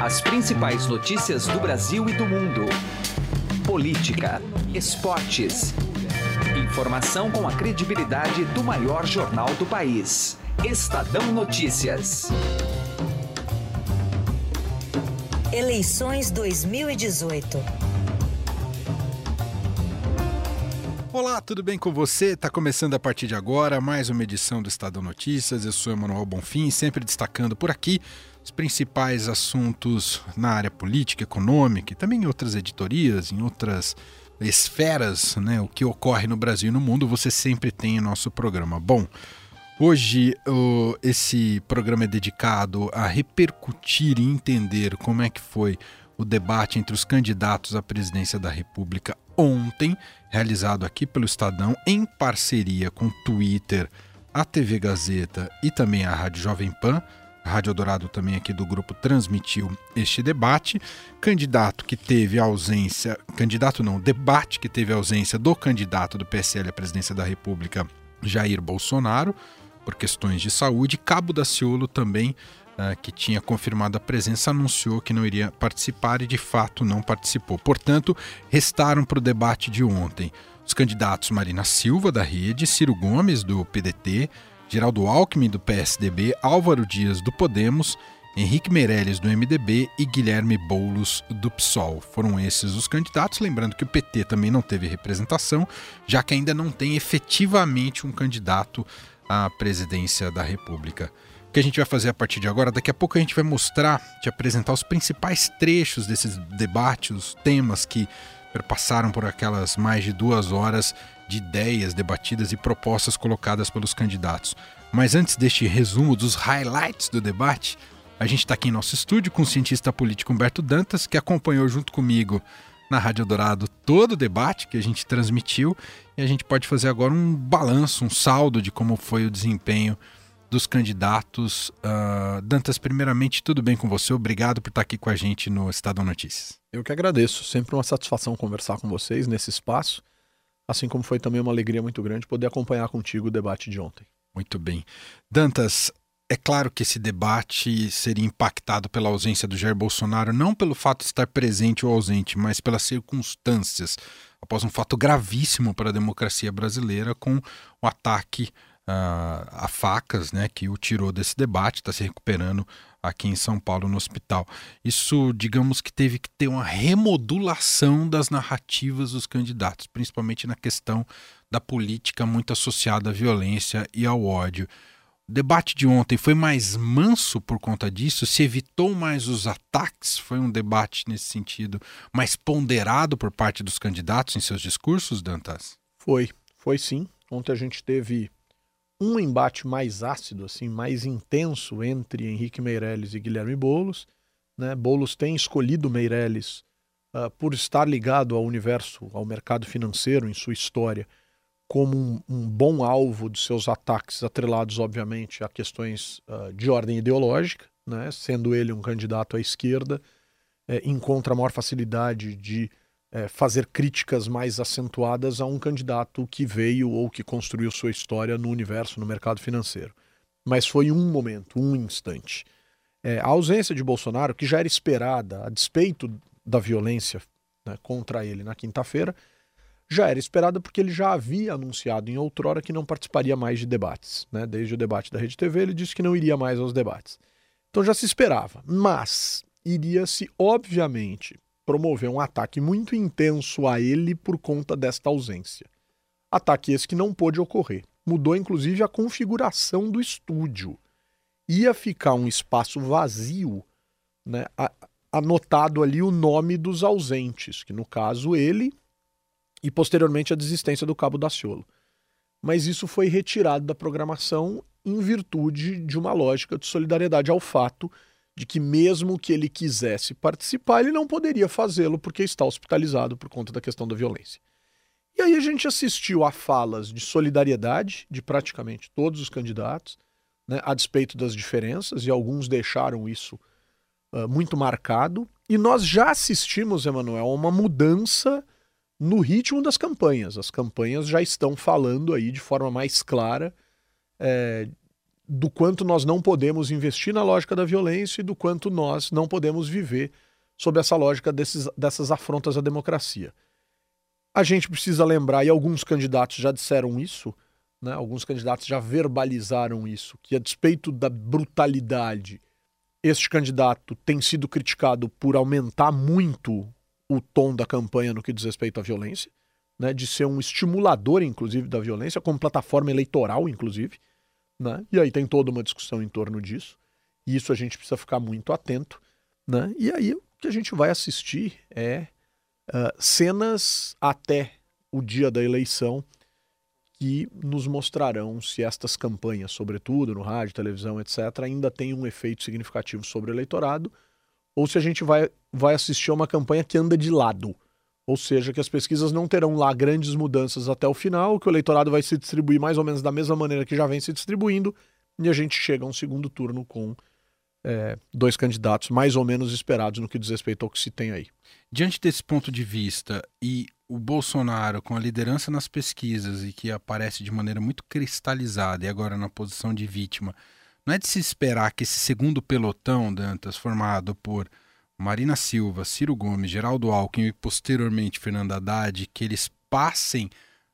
As principais notícias do Brasil e do mundo. Política, esportes. Informação com a credibilidade do maior jornal do país. Estadão Notícias. Eleições 2018. Olá, tudo bem com você? Está começando a partir de agora mais uma edição do Estadão Notícias. Eu sou Emanuel Bonfim, sempre destacando por aqui os principais assuntos na área política, econômica e também em outras editorias, em outras esferas, né? O que ocorre no Brasil e no mundo, você sempre tem em nosso programa. Bom, hoje o, esse programa é dedicado a repercutir e entender como é que foi o debate entre os candidatos à presidência da República ontem, realizado aqui pelo Estadão em parceria com o Twitter, a TV Gazeta e também a Rádio Jovem Pan. Rádio Dourado também aqui do grupo transmitiu este debate. Candidato que teve ausência, candidato não, debate que teve ausência do candidato do PSL à presidência da República, Jair Bolsonaro, por questões de saúde. Cabo da Ciolo também, uh, que tinha confirmado a presença, anunciou que não iria participar e de fato não participou. Portanto, restaram para o debate de ontem os candidatos Marina Silva, da Rede, Ciro Gomes, do PDT, Geraldo Alckmin, do PSDB, Álvaro Dias, do Podemos, Henrique Meirelles, do MDB e Guilherme Boulos, do PSOL. Foram esses os candidatos. Lembrando que o PT também não teve representação, já que ainda não tem efetivamente um candidato à presidência da República. O que a gente vai fazer a partir de agora? Daqui a pouco a gente vai mostrar, te apresentar os principais trechos desses debates, os temas que perpassaram por aquelas mais de duas horas de ideias debatidas e propostas colocadas pelos candidatos. Mas antes deste resumo dos highlights do debate, a gente está aqui em nosso estúdio com o cientista político Humberto Dantas, que acompanhou junto comigo na Rádio Dourado todo o debate que a gente transmitiu e a gente pode fazer agora um balanço, um saldo de como foi o desempenho dos candidatos. Uh, Dantas, primeiramente, tudo bem com você? Obrigado por estar aqui com a gente no Estado Notícias. Eu que agradeço. Sempre uma satisfação conversar com vocês nesse espaço assim como foi também uma alegria muito grande poder acompanhar contigo o debate de ontem. Muito bem. Dantas, é claro que esse debate seria impactado pela ausência do Jair Bolsonaro, não pelo fato de estar presente ou ausente, mas pelas circunstâncias, após um fato gravíssimo para a democracia brasileira, com o ataque uh, a facas, né, que o tirou desse debate, está se recuperando aqui em São Paulo no hospital. Isso, digamos que teve que ter uma remodulação das narrativas dos candidatos, principalmente na questão da política muito associada à violência e ao ódio. O debate de ontem foi mais manso por conta disso? Se evitou mais os ataques? Foi um debate nesse sentido mais ponderado por parte dos candidatos em seus discursos, Dantas? Foi, foi sim. Ontem a gente teve um embate mais ácido, assim, mais intenso entre Henrique Meirelles e Guilherme Bolos. Né? Bolos tem escolhido Meirelles uh, por estar ligado ao universo, ao mercado financeiro em sua história, como um, um bom alvo de seus ataques, atrelados, obviamente, a questões uh, de ordem ideológica, né? sendo ele um candidato à esquerda, eh, encontra maior facilidade de é, fazer críticas mais acentuadas a um candidato que veio ou que construiu sua história no universo, no mercado financeiro. Mas foi um momento, um instante. É, a ausência de Bolsonaro, que já era esperada, a despeito da violência né, contra ele na quinta-feira, já era esperada porque ele já havia anunciado em outrora que não participaria mais de debates. Né? Desde o debate da Rede TV, ele disse que não iria mais aos debates. Então já se esperava, mas iria-se, obviamente, promoveu um ataque muito intenso a ele por conta desta ausência. Ataque esse que não pôde ocorrer. Mudou inclusive a configuração do estúdio. Ia ficar um espaço vazio, né, anotado ali o nome dos ausentes, que no caso ele e posteriormente a desistência do Cabo da Ciolo. Mas isso foi retirado da programação em virtude de uma lógica de solidariedade ao fato de que mesmo que ele quisesse participar, ele não poderia fazê-lo porque está hospitalizado por conta da questão da violência. E aí a gente assistiu a falas de solidariedade de praticamente todos os candidatos, né, a despeito das diferenças, e alguns deixaram isso uh, muito marcado. E nós já assistimos, Emanuel, a uma mudança no ritmo das campanhas. As campanhas já estão falando aí de forma mais clara é, do quanto nós não podemos investir na lógica da violência e do quanto nós não podemos viver sob essa lógica desses, dessas afrontas à democracia. A gente precisa lembrar, e alguns candidatos já disseram isso, né, alguns candidatos já verbalizaram isso, que a despeito da brutalidade, este candidato tem sido criticado por aumentar muito o tom da campanha no que diz respeito à violência, né, de ser um estimulador, inclusive, da violência, como plataforma eleitoral, inclusive. Né? E aí tem toda uma discussão em torno disso. E isso a gente precisa ficar muito atento. Né? E aí o que a gente vai assistir é uh, cenas até o dia da eleição que nos mostrarão se estas campanhas, sobretudo no rádio, televisão, etc., ainda têm um efeito significativo sobre o eleitorado, ou se a gente vai, vai assistir a uma campanha que anda de lado. Ou seja, que as pesquisas não terão lá grandes mudanças até o final, que o eleitorado vai se distribuir mais ou menos da mesma maneira que já vem se distribuindo, e a gente chega a um segundo turno com é, dois candidatos mais ou menos esperados no que diz respeito ao que se tem aí. Diante desse ponto de vista e o Bolsonaro com a liderança nas pesquisas e que aparece de maneira muito cristalizada e agora na posição de vítima, não é de se esperar que esse segundo pelotão, Dantas, formado por Marina Silva, Ciro Gomes, Geraldo Alckmin e posteriormente Fernando Haddad, que eles passem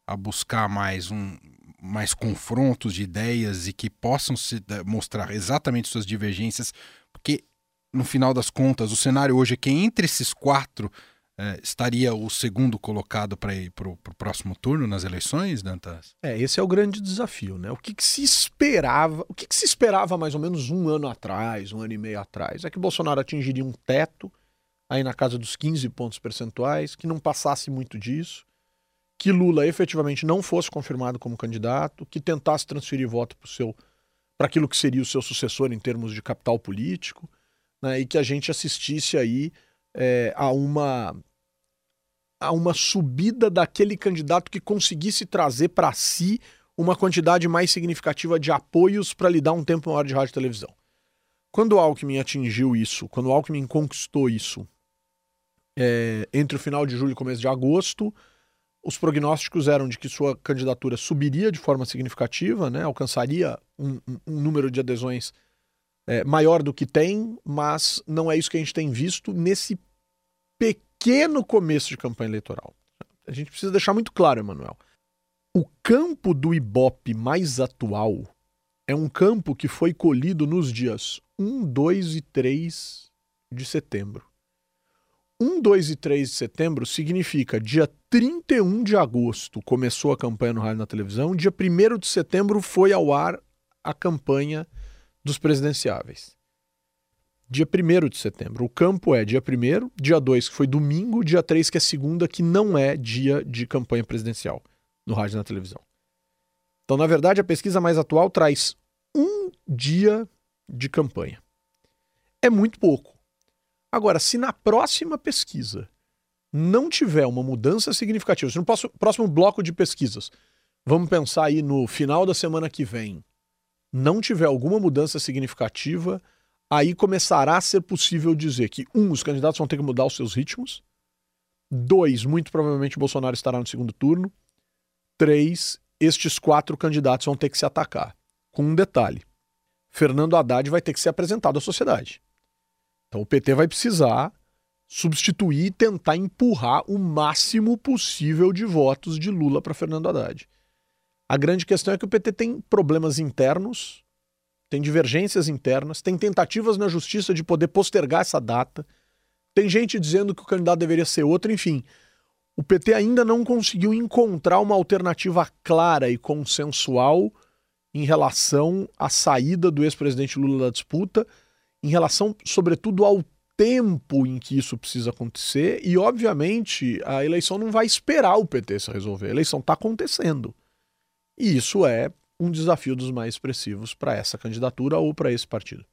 a buscar mais um mais confrontos de ideias e que possam se mostrar exatamente suas divergências, porque no final das contas o cenário hoje é que entre esses quatro é, estaria o segundo colocado para ir para o próximo turno nas eleições, Dantas? É, esse é o grande desafio, né? O que, que se esperava, o que, que, se esperava mais ou menos um ano atrás, um ano e meio atrás, é que Bolsonaro atingiria um teto aí na casa dos 15 pontos percentuais, que não passasse muito disso, que Lula efetivamente não fosse confirmado como candidato, que tentasse transferir voto para seu para aquilo que seria o seu sucessor em termos de capital político, né? E que a gente assistisse aí é, a uma a uma subida daquele candidato que conseguisse trazer para si uma quantidade mais significativa de apoios para lhe dar um tempo maior de rádio e televisão. Quando o Alckmin atingiu isso, quando o Alckmin conquistou isso é, entre o final de julho e começo de agosto, os prognósticos eram de que sua candidatura subiria de forma significativa, né, alcançaria um, um, número de adesões é, maior do que tem, mas não é isso que a gente tem visto nesse pequeno começo de campanha eleitoral. A gente precisa deixar muito claro, Emanuel. O campo do Ibope mais atual é um campo que foi colhido nos dias 1, 2 e 3 de setembro. 1, 2 e 3 de setembro significa dia 31 de agosto começou a campanha no rádio na televisão, dia 1 de setembro foi ao ar a campanha dos presidenciáveis. Dia 1 de setembro. O campo é dia 1, dia 2, que foi domingo, dia 3, que é segunda, que não é dia de campanha presidencial no rádio e na televisão. Então, na verdade, a pesquisa mais atual traz um dia de campanha. É muito pouco. Agora, se na próxima pesquisa não tiver uma mudança significativa, se no próximo bloco de pesquisas, vamos pensar aí no final da semana que vem, não tiver alguma mudança significativa, aí começará a ser possível dizer que, um, os candidatos vão ter que mudar os seus ritmos, dois, muito provavelmente Bolsonaro estará no segundo turno, três, estes quatro candidatos vão ter que se atacar. Com um detalhe: Fernando Haddad vai ter que ser apresentado à sociedade. Então o PT vai precisar substituir e tentar empurrar o máximo possível de votos de Lula para Fernando Haddad. A grande questão é que o PT tem problemas internos, tem divergências internas, tem tentativas na justiça de poder postergar essa data, tem gente dizendo que o candidato deveria ser outro, enfim. O PT ainda não conseguiu encontrar uma alternativa clara e consensual em relação à saída do ex-presidente Lula da disputa, em relação, sobretudo, ao tempo em que isso precisa acontecer. E, obviamente, a eleição não vai esperar o PT se resolver. A eleição está acontecendo. E isso é um desafio dos mais expressivos para essa candidatura ou para esse partido.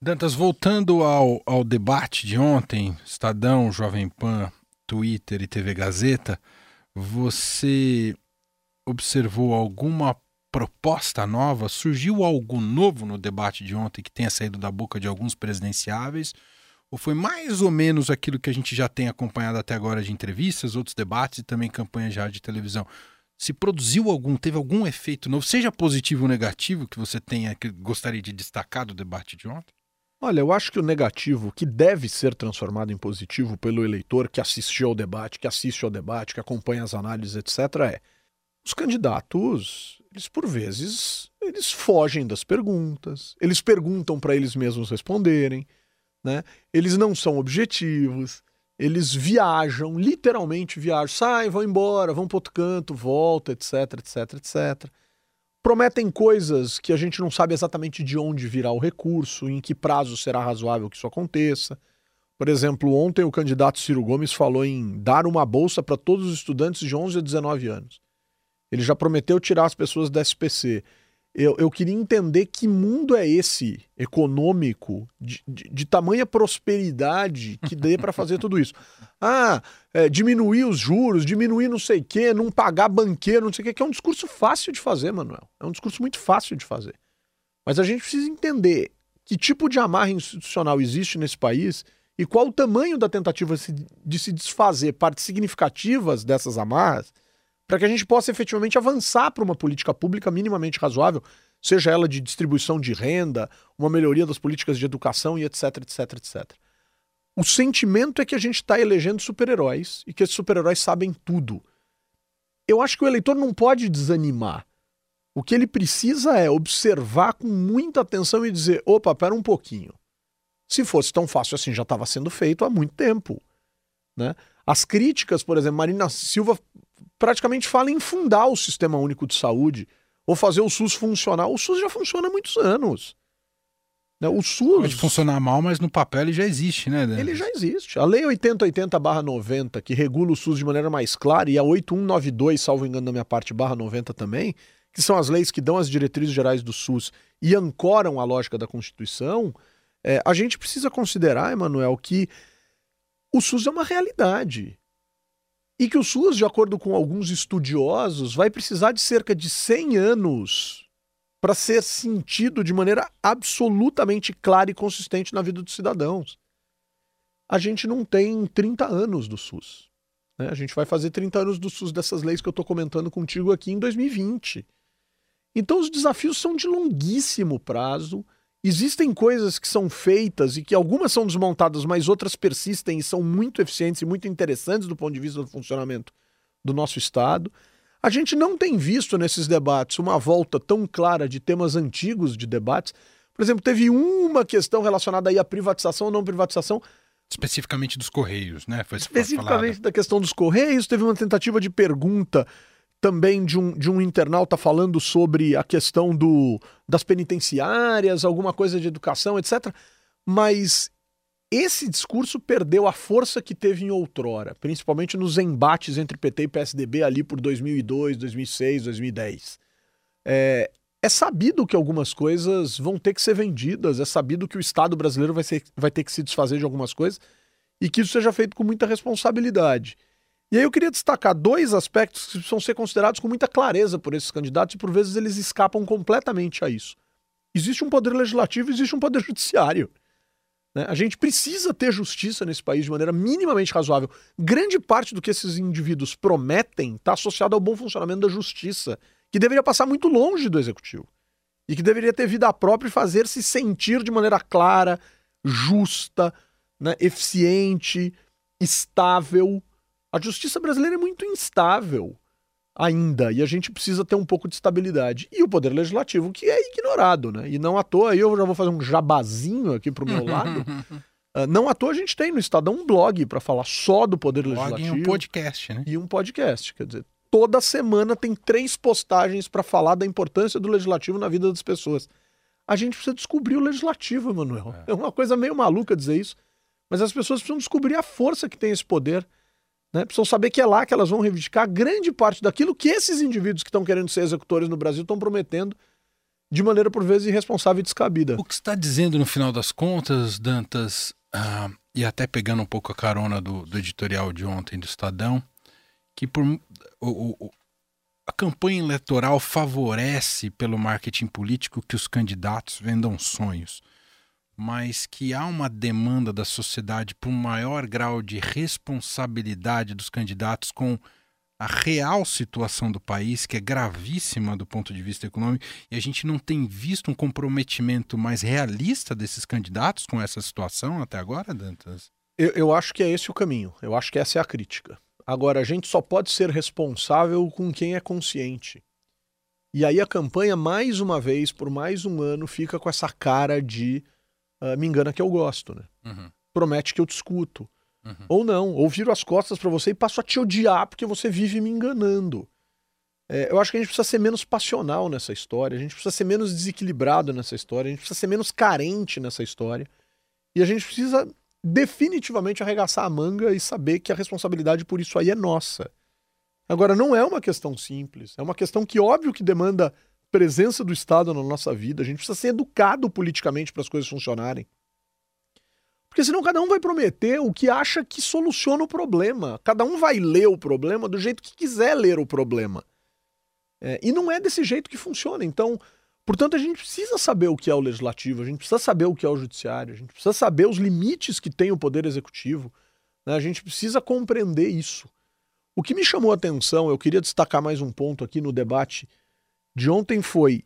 Dantas, voltando ao, ao debate de ontem, Estadão, Jovem Pan, Twitter e TV Gazeta, você observou alguma proposta nova? Surgiu algo novo no debate de ontem que tenha saído da boca de alguns presidenciáveis? Ou foi mais ou menos aquilo que a gente já tem acompanhado até agora de entrevistas, outros debates e também campanhas já de televisão? Se produziu algum, teve algum efeito novo, seja positivo ou negativo, que você tenha, que gostaria de destacar do debate de ontem? Olha, eu acho que o negativo, que deve ser transformado em positivo pelo eleitor que assistiu ao debate, que assiste ao debate, que acompanha as análises, etc., é os candidatos, eles por vezes, eles fogem das perguntas, eles perguntam para eles mesmos responderem, né? Eles não são objetivos, eles viajam, literalmente viajam, saem, vão embora, vão para outro canto, volta, etc, etc, etc. Prometem coisas que a gente não sabe exatamente de onde virá o recurso, em que prazo será razoável que isso aconteça. Por exemplo, ontem o candidato Ciro Gomes falou em dar uma bolsa para todos os estudantes de 11 a 19 anos. Ele já prometeu tirar as pessoas da SPC eu, eu queria entender que mundo é esse econômico de, de, de tamanha prosperidade que dê para fazer tudo isso. Ah, é, diminuir os juros, diminuir não sei o quê, não pagar banqueiro, não sei o quê, que é um discurso fácil de fazer, Manuel. É um discurso muito fácil de fazer. Mas a gente precisa entender que tipo de amarra institucional existe nesse país e qual o tamanho da tentativa de se desfazer partes significativas dessas amarras para que a gente possa efetivamente avançar para uma política pública minimamente razoável, seja ela de distribuição de renda, uma melhoria das políticas de educação e etc, etc, etc. O sentimento é que a gente está elegendo super-heróis e que esses super-heróis sabem tudo. Eu acho que o eleitor não pode desanimar. O que ele precisa é observar com muita atenção e dizer: opa, pera um pouquinho. Se fosse tão fácil assim, já estava sendo feito há muito tempo. Né? As críticas, por exemplo, Marina Silva praticamente fala em fundar o Sistema Único de Saúde ou fazer o SUS funcionar. O SUS já funciona há muitos anos. Né? O SUS. Pode funcionar mal, mas no papel ele já existe, né? Ele já existe. A Lei 8080-90, que regula o SUS de maneira mais clara, e a 8192, salvo engano da minha parte, barra 90 também, que são as leis que dão as diretrizes gerais do SUS e ancoram a lógica da Constituição, é, a gente precisa considerar, Emanuel, que o SUS é uma realidade. E que o SUS, de acordo com alguns estudiosos, vai precisar de cerca de 100 anos para ser sentido de maneira absolutamente clara e consistente na vida dos cidadãos. A gente não tem 30 anos do SUS. Né? A gente vai fazer 30 anos do SUS dessas leis que eu estou comentando contigo aqui em 2020. Então os desafios são de longuíssimo prazo Existem coisas que são feitas e que algumas são desmontadas, mas outras persistem e são muito eficientes e muito interessantes do ponto de vista do funcionamento do nosso Estado. A gente não tem visto nesses debates uma volta tão clara de temas antigos de debates. Por exemplo, teve uma questão relacionada aí à privatização ou não privatização. Especificamente dos Correios, né? Foi Especificamente da questão dos Correios, teve uma tentativa de pergunta também de um, de um internauta falando sobre a questão do, das penitenciárias, alguma coisa de educação, etc. Mas esse discurso perdeu a força que teve em outrora, principalmente nos embates entre PT e PSDB ali por 2002, 2006, 2010. É, é sabido que algumas coisas vão ter que ser vendidas, é sabido que o Estado brasileiro vai, ser, vai ter que se desfazer de algumas coisas e que isso seja feito com muita responsabilidade. E aí eu queria destacar dois aspectos que precisam ser considerados com muita clareza por esses candidatos e por vezes eles escapam completamente a isso. Existe um poder legislativo, existe um poder judiciário. Né? A gente precisa ter justiça nesse país de maneira minimamente razoável. Grande parte do que esses indivíduos prometem está associado ao bom funcionamento da justiça, que deveria passar muito longe do executivo e que deveria ter vida própria e fazer se sentir de maneira clara, justa, né, eficiente, estável a justiça brasileira é muito instável ainda e a gente precisa ter um pouco de estabilidade. E o poder legislativo, que é ignorado, né? E não à toa, eu já vou fazer um jabazinho aqui pro meu lado. Uh, não à toa a gente tem no Estadão um blog para falar só do poder blog legislativo. E um podcast, né? E um podcast. Quer dizer, toda semana tem três postagens para falar da importância do legislativo na vida das pessoas. A gente precisa descobrir o legislativo, Emanuel. É. é uma coisa meio maluca dizer isso, mas as pessoas precisam descobrir a força que tem esse poder né? Precisam saber que é lá que elas vão reivindicar grande parte daquilo que esses indivíduos que estão querendo ser executores no Brasil estão prometendo de maneira por vezes irresponsável e descabida. O que está dizendo no final das contas, Dantas, ah, e até pegando um pouco a carona do, do editorial de ontem do Estadão, que por, o, o, a campanha eleitoral favorece pelo marketing político que os candidatos vendam sonhos mas que há uma demanda da sociedade por um maior grau de responsabilidade dos candidatos com a real situação do país, que é gravíssima do ponto de vista econômico, e a gente não tem visto um comprometimento mais realista desses candidatos com essa situação até agora, Dantas? Eu, eu acho que é esse o caminho. Eu acho que essa é a crítica. Agora, a gente só pode ser responsável com quem é consciente. E aí a campanha, mais uma vez, por mais um ano, fica com essa cara de uh, me engana que eu gosto, né? Uhum. Promete que eu discuto. Uhum. Ou não, ou viro as costas para você e passo a te odiar porque você vive me enganando. É, eu acho que a gente precisa ser menos passional nessa história, a gente precisa ser menos desequilibrado nessa história, a gente precisa ser menos carente nessa história. E a gente precisa definitivamente arregaçar a manga e saber que a responsabilidade por isso aí é nossa. Agora, não é uma questão simples, é uma questão que, óbvio, que demanda presença do Estado na nossa vida, a gente precisa ser educado politicamente para as coisas funcionarem. Porque senão cada um vai prometer o que acha que soluciona o problema. Cada um vai ler o problema do jeito que quiser ler o problema. É, e não é desse jeito que funciona. Então, portanto, a gente precisa saber o que é o legislativo, a gente precisa saber o que é o judiciário, a gente precisa saber os limites que tem o poder executivo. Né? A gente precisa compreender isso. O que me chamou a atenção, eu queria destacar mais um ponto aqui no debate de ontem foi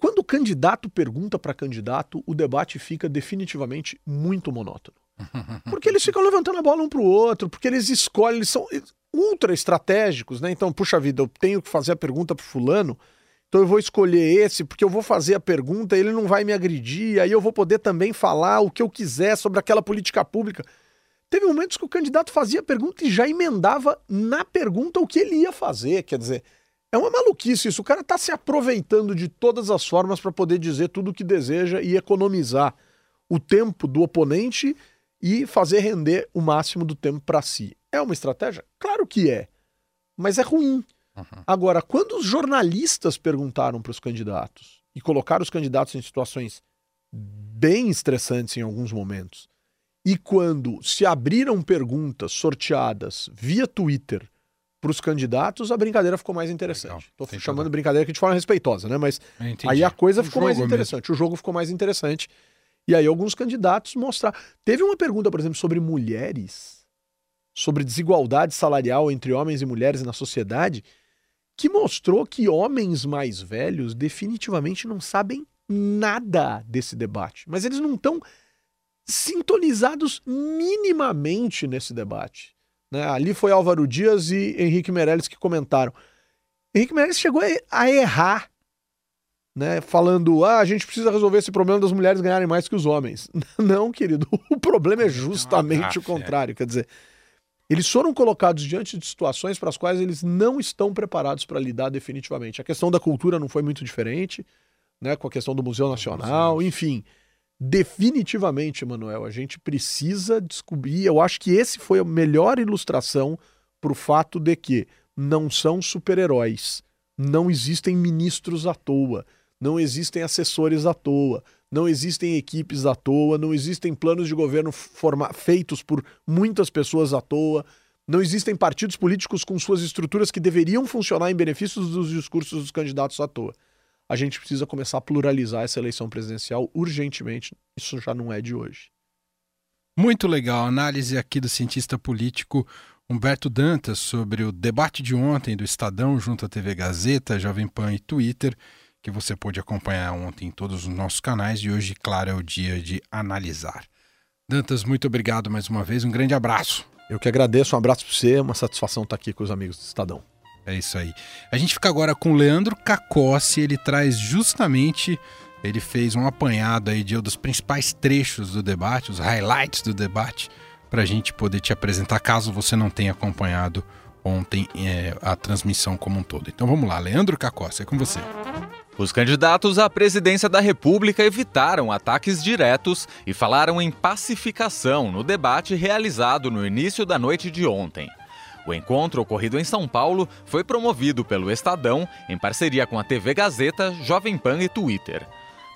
quando o candidato pergunta para candidato, o debate fica definitivamente muito monótono. Porque eles ficam levantando a bola um para o outro, porque eles escolhem, eles são ultra estratégicos, né? Então, puxa vida, eu tenho que fazer a pergunta para fulano, então eu vou escolher esse, porque eu vou fazer a pergunta, ele não vai me agredir, aí eu vou poder também falar o que eu quiser sobre aquela política pública. Teve momentos que o candidato fazia a pergunta e já emendava na pergunta o que ele ia fazer, quer dizer, é uma maluquice isso. O cara está se aproveitando de todas as formas para poder dizer tudo o que deseja e economizar o tempo do oponente e fazer render o máximo do tempo para si. É uma estratégia? Claro que é, mas é ruim. Uhum. Agora, quando os jornalistas perguntaram para os candidatos e colocaram os candidatos em situações bem estressantes em alguns momentos, e quando se abriram perguntas sorteadas via Twitter para os candidatos, a brincadeira ficou mais interessante. Estou chamando de brincadeira aqui de forma respeitosa, né? Mas aí a coisa o ficou mais interessante, mesmo. o jogo ficou mais interessante. E aí alguns candidatos mostraram. Teve uma pergunta, por exemplo, sobre mulheres, sobre desigualdade salarial entre homens e mulheres na sociedade, que mostrou que homens mais velhos definitivamente não sabem nada desse debate. Mas eles não estão sintonizados minimamente nesse debate. Né? Ali foi Álvaro Dias e Henrique Meirelles que comentaram. Henrique Meirelles chegou a errar, né? falando: ah, a gente precisa resolver esse problema das mulheres ganharem mais que os homens. Não, querido, o problema é justamente o contrário. Quer dizer, eles foram colocados diante de situações para as quais eles não estão preparados para lidar definitivamente. A questão da cultura não foi muito diferente, né? com a questão do Museu Nacional, enfim definitivamente, Manuel, a gente precisa descobrir. Eu acho que esse foi a melhor ilustração para o fato de que não são super-heróis, não existem ministros à toa, não existem assessores à toa, não existem equipes à toa, não existem planos de governo feitos por muitas pessoas à toa, não existem partidos políticos com suas estruturas que deveriam funcionar em benefício dos discursos dos candidatos à toa a gente precisa começar a pluralizar essa eleição presidencial urgentemente. Isso já não é de hoje. Muito legal. Análise aqui do cientista político Humberto Dantas sobre o debate de ontem do Estadão junto à TV Gazeta, Jovem Pan e Twitter, que você pôde acompanhar ontem em todos os nossos canais e hoje, claro, é o dia de analisar. Dantas, muito obrigado mais uma vez. Um grande abraço. Eu que agradeço. Um abraço para você. Uma satisfação estar aqui com os amigos do Estadão. É isso aí. A gente fica agora com o Leandro Cacossi, ele traz justamente, ele fez um apanhado aí de um dos principais trechos do debate, os highlights do debate, para a gente poder te apresentar, caso você não tenha acompanhado ontem é, a transmissão como um todo. Então vamos lá, Leandro Cacossi, é com você. Os candidatos à presidência da República evitaram ataques diretos e falaram em pacificação no debate realizado no início da noite de ontem. O encontro, ocorrido em São Paulo, foi promovido pelo Estadão em parceria com a TV Gazeta, Jovem Pan e Twitter.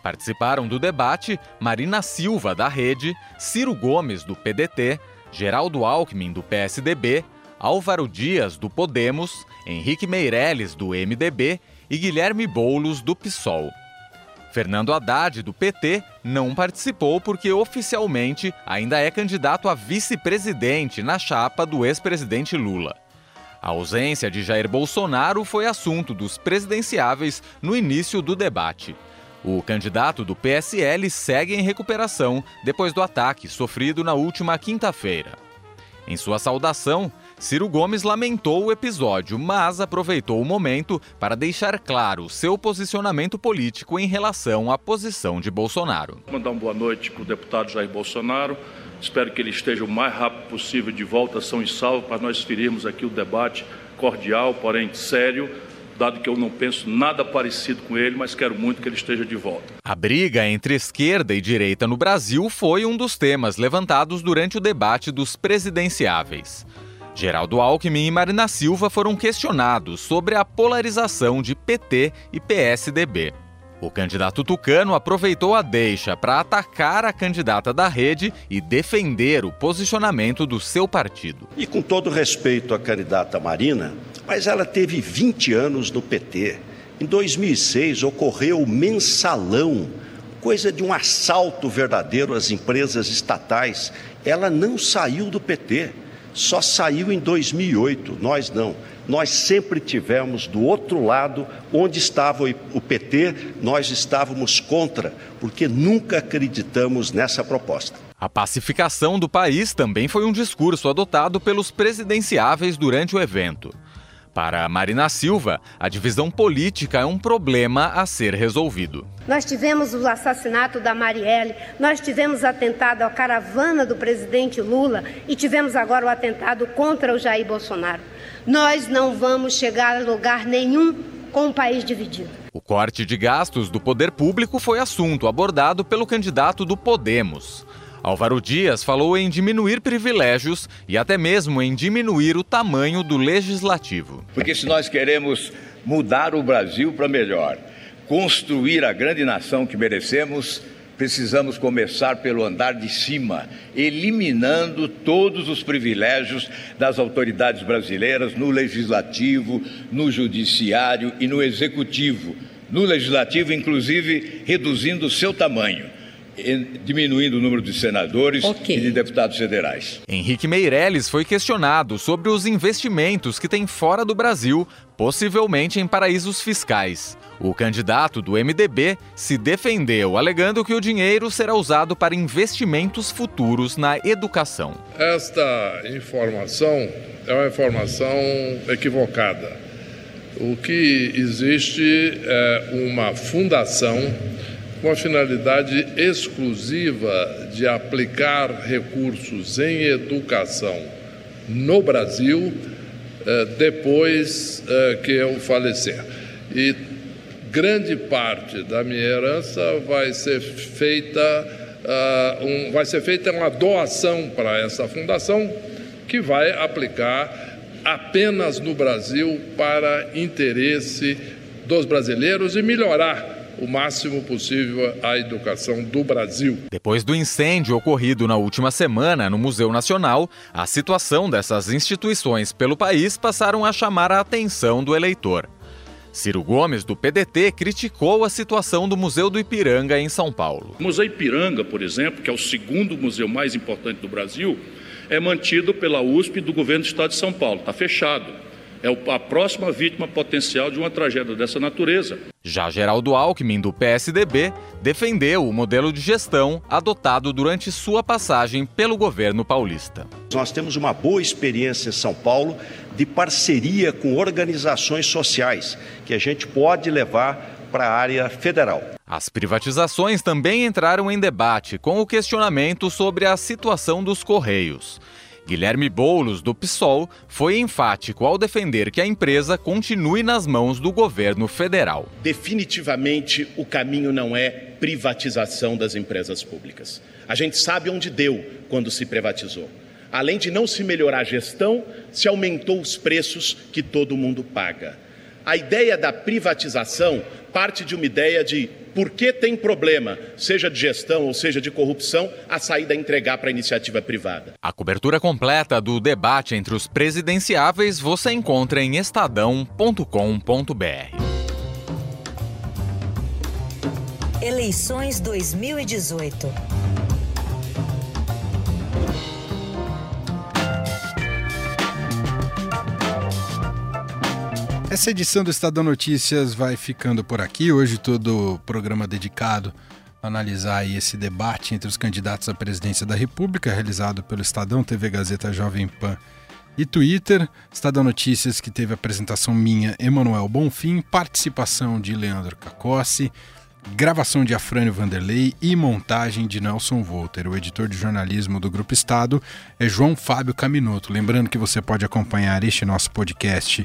Participaram do debate Marina Silva, da Rede, Ciro Gomes, do PDT, Geraldo Alckmin, do PSDB, Álvaro Dias, do Podemos, Henrique Meirelles, do MDB e Guilherme Boulos, do PSOL. Fernando Haddad, do PT, não participou porque oficialmente ainda é candidato a vice-presidente na chapa do ex-presidente Lula. A ausência de Jair Bolsonaro foi assunto dos presidenciáveis no início do debate. O candidato do PSL segue em recuperação depois do ataque sofrido na última quinta-feira. Em sua saudação, Ciro Gomes lamentou o episódio, mas aproveitou o momento para deixar claro seu posicionamento político em relação à posição de Bolsonaro. Mandar uma boa noite para o deputado Jair Bolsonaro. Espero que ele esteja o mais rápido possível de volta são e salvo para nós ferirmos aqui o debate cordial, porém sério, dado que eu não penso nada parecido com ele, mas quero muito que ele esteja de volta. A briga entre esquerda e direita no Brasil foi um dos temas levantados durante o debate dos presidenciáveis. Geraldo Alckmin e Marina Silva foram questionados sobre a polarização de PT e PSDB. O candidato tucano aproveitou a deixa para atacar a candidata da rede e defender o posicionamento do seu partido. E com todo respeito à candidata Marina, mas ela teve 20 anos no PT. Em 2006 ocorreu o mensalão, coisa de um assalto verdadeiro às empresas estatais. Ela não saiu do PT, só saiu em 2008. Nós não. Nós sempre tivemos do outro lado, onde estava o PT, nós estávamos contra, porque nunca acreditamos nessa proposta. A pacificação do país também foi um discurso adotado pelos presidenciáveis durante o evento. Para Marina Silva, a divisão política é um problema a ser resolvido. Nós tivemos o assassinato da Marielle, nós tivemos o atentado à caravana do presidente Lula e tivemos agora o atentado contra o Jair Bolsonaro. Nós não vamos chegar a lugar nenhum com o país dividido. O corte de gastos do poder público foi assunto abordado pelo candidato do Podemos. Álvaro Dias falou em diminuir privilégios e até mesmo em diminuir o tamanho do legislativo. Porque se nós queremos mudar o Brasil para melhor, construir a grande nação que merecemos, precisamos começar pelo andar de cima, eliminando todos os privilégios das autoridades brasileiras no legislativo, no judiciário e no executivo. No legislativo, inclusive, reduzindo o seu tamanho diminuindo o número de senadores okay. e de deputados federais. Henrique Meirelles foi questionado sobre os investimentos que tem fora do Brasil, possivelmente em paraísos fiscais. O candidato do MDB se defendeu, alegando que o dinheiro será usado para investimentos futuros na educação. Esta informação é uma informação equivocada. O que existe é uma fundação com a finalidade exclusiva de aplicar recursos em educação no Brasil eh, depois eh, que eu falecer. E grande parte da minha herança vai ser feita, um, vai ser feita uma doação para essa fundação que vai aplicar apenas no Brasil para interesse dos brasileiros e melhorar o máximo possível a educação do Brasil. Depois do incêndio ocorrido na última semana no Museu Nacional, a situação dessas instituições pelo país passaram a chamar a atenção do eleitor. Ciro Gomes, do PDT, criticou a situação do Museu do Ipiranga em São Paulo. O Museu Ipiranga, por exemplo, que é o segundo museu mais importante do Brasil, é mantido pela USP do governo do estado de São Paulo. Está fechado é a próxima vítima potencial de uma tragédia dessa natureza. Já Geraldo Alckmin, do PSDB, defendeu o modelo de gestão adotado durante sua passagem pelo governo paulista. Nós temos uma boa experiência em São Paulo de parceria com organizações sociais, que a gente pode levar para a área federal. As privatizações também entraram em debate com o questionamento sobre a situação dos Correios. Guilherme Boulos, do PSOL, foi enfático ao defender que a empresa continue nas mãos do governo federal. Definitivamente, o caminho não é privatização das empresas públicas. A gente sabe onde deu quando se privatizou. Além de não se melhorar a gestão, se aumentou os preços que todo mundo paga. A ideia da privatização parte de uma ideia de por que tem problema, seja de gestão ou seja de corrupção, a saída é entregar para a iniciativa privada. A cobertura completa do debate entre os presidenciáveis você encontra em estadão.com.br. Eleições 2018. Essa edição do Estadão Notícias vai ficando por aqui. Hoje todo o programa dedicado a analisar esse debate entre os candidatos à presidência da República, realizado pelo Estadão, TV Gazeta Jovem Pan e Twitter. Estadão Notícias que teve apresentação minha, Emanuel Bonfim, participação de Leandro Cacossi, gravação de Afrânio Vanderlei e montagem de Nelson Volter. O editor de jornalismo do Grupo Estado é João Fábio Caminoto. Lembrando que você pode acompanhar este nosso podcast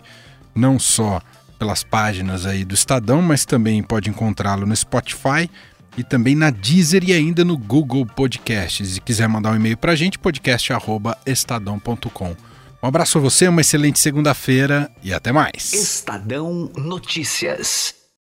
não só pelas páginas aí do Estadão, mas também pode encontrá-lo no Spotify e também na Deezer e ainda no Google Podcasts. Se quiser mandar um e-mail para a gente, podcast@estadão.com. Um abraço a você, uma excelente segunda-feira e até mais. Estadão Notícias.